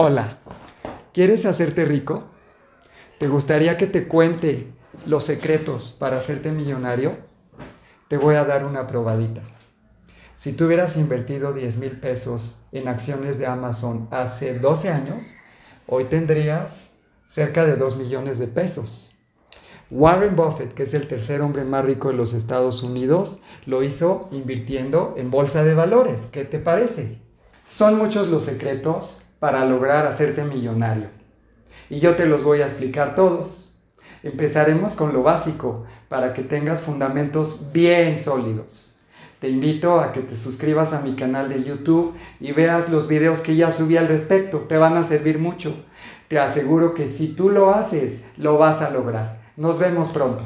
Hola, ¿quieres hacerte rico? ¿Te gustaría que te cuente los secretos para hacerte millonario? Te voy a dar una probadita. Si tú hubieras invertido 10 mil pesos en acciones de Amazon hace 12 años, hoy tendrías cerca de 2 millones de pesos. Warren Buffett, que es el tercer hombre más rico de los Estados Unidos, lo hizo invirtiendo en bolsa de valores. ¿Qué te parece? Son muchos los secretos para lograr hacerte millonario. Y yo te los voy a explicar todos. Empezaremos con lo básico para que tengas fundamentos bien sólidos. Te invito a que te suscribas a mi canal de YouTube y veas los videos que ya subí al respecto. Te van a servir mucho. Te aseguro que si tú lo haces, lo vas a lograr. Nos vemos pronto.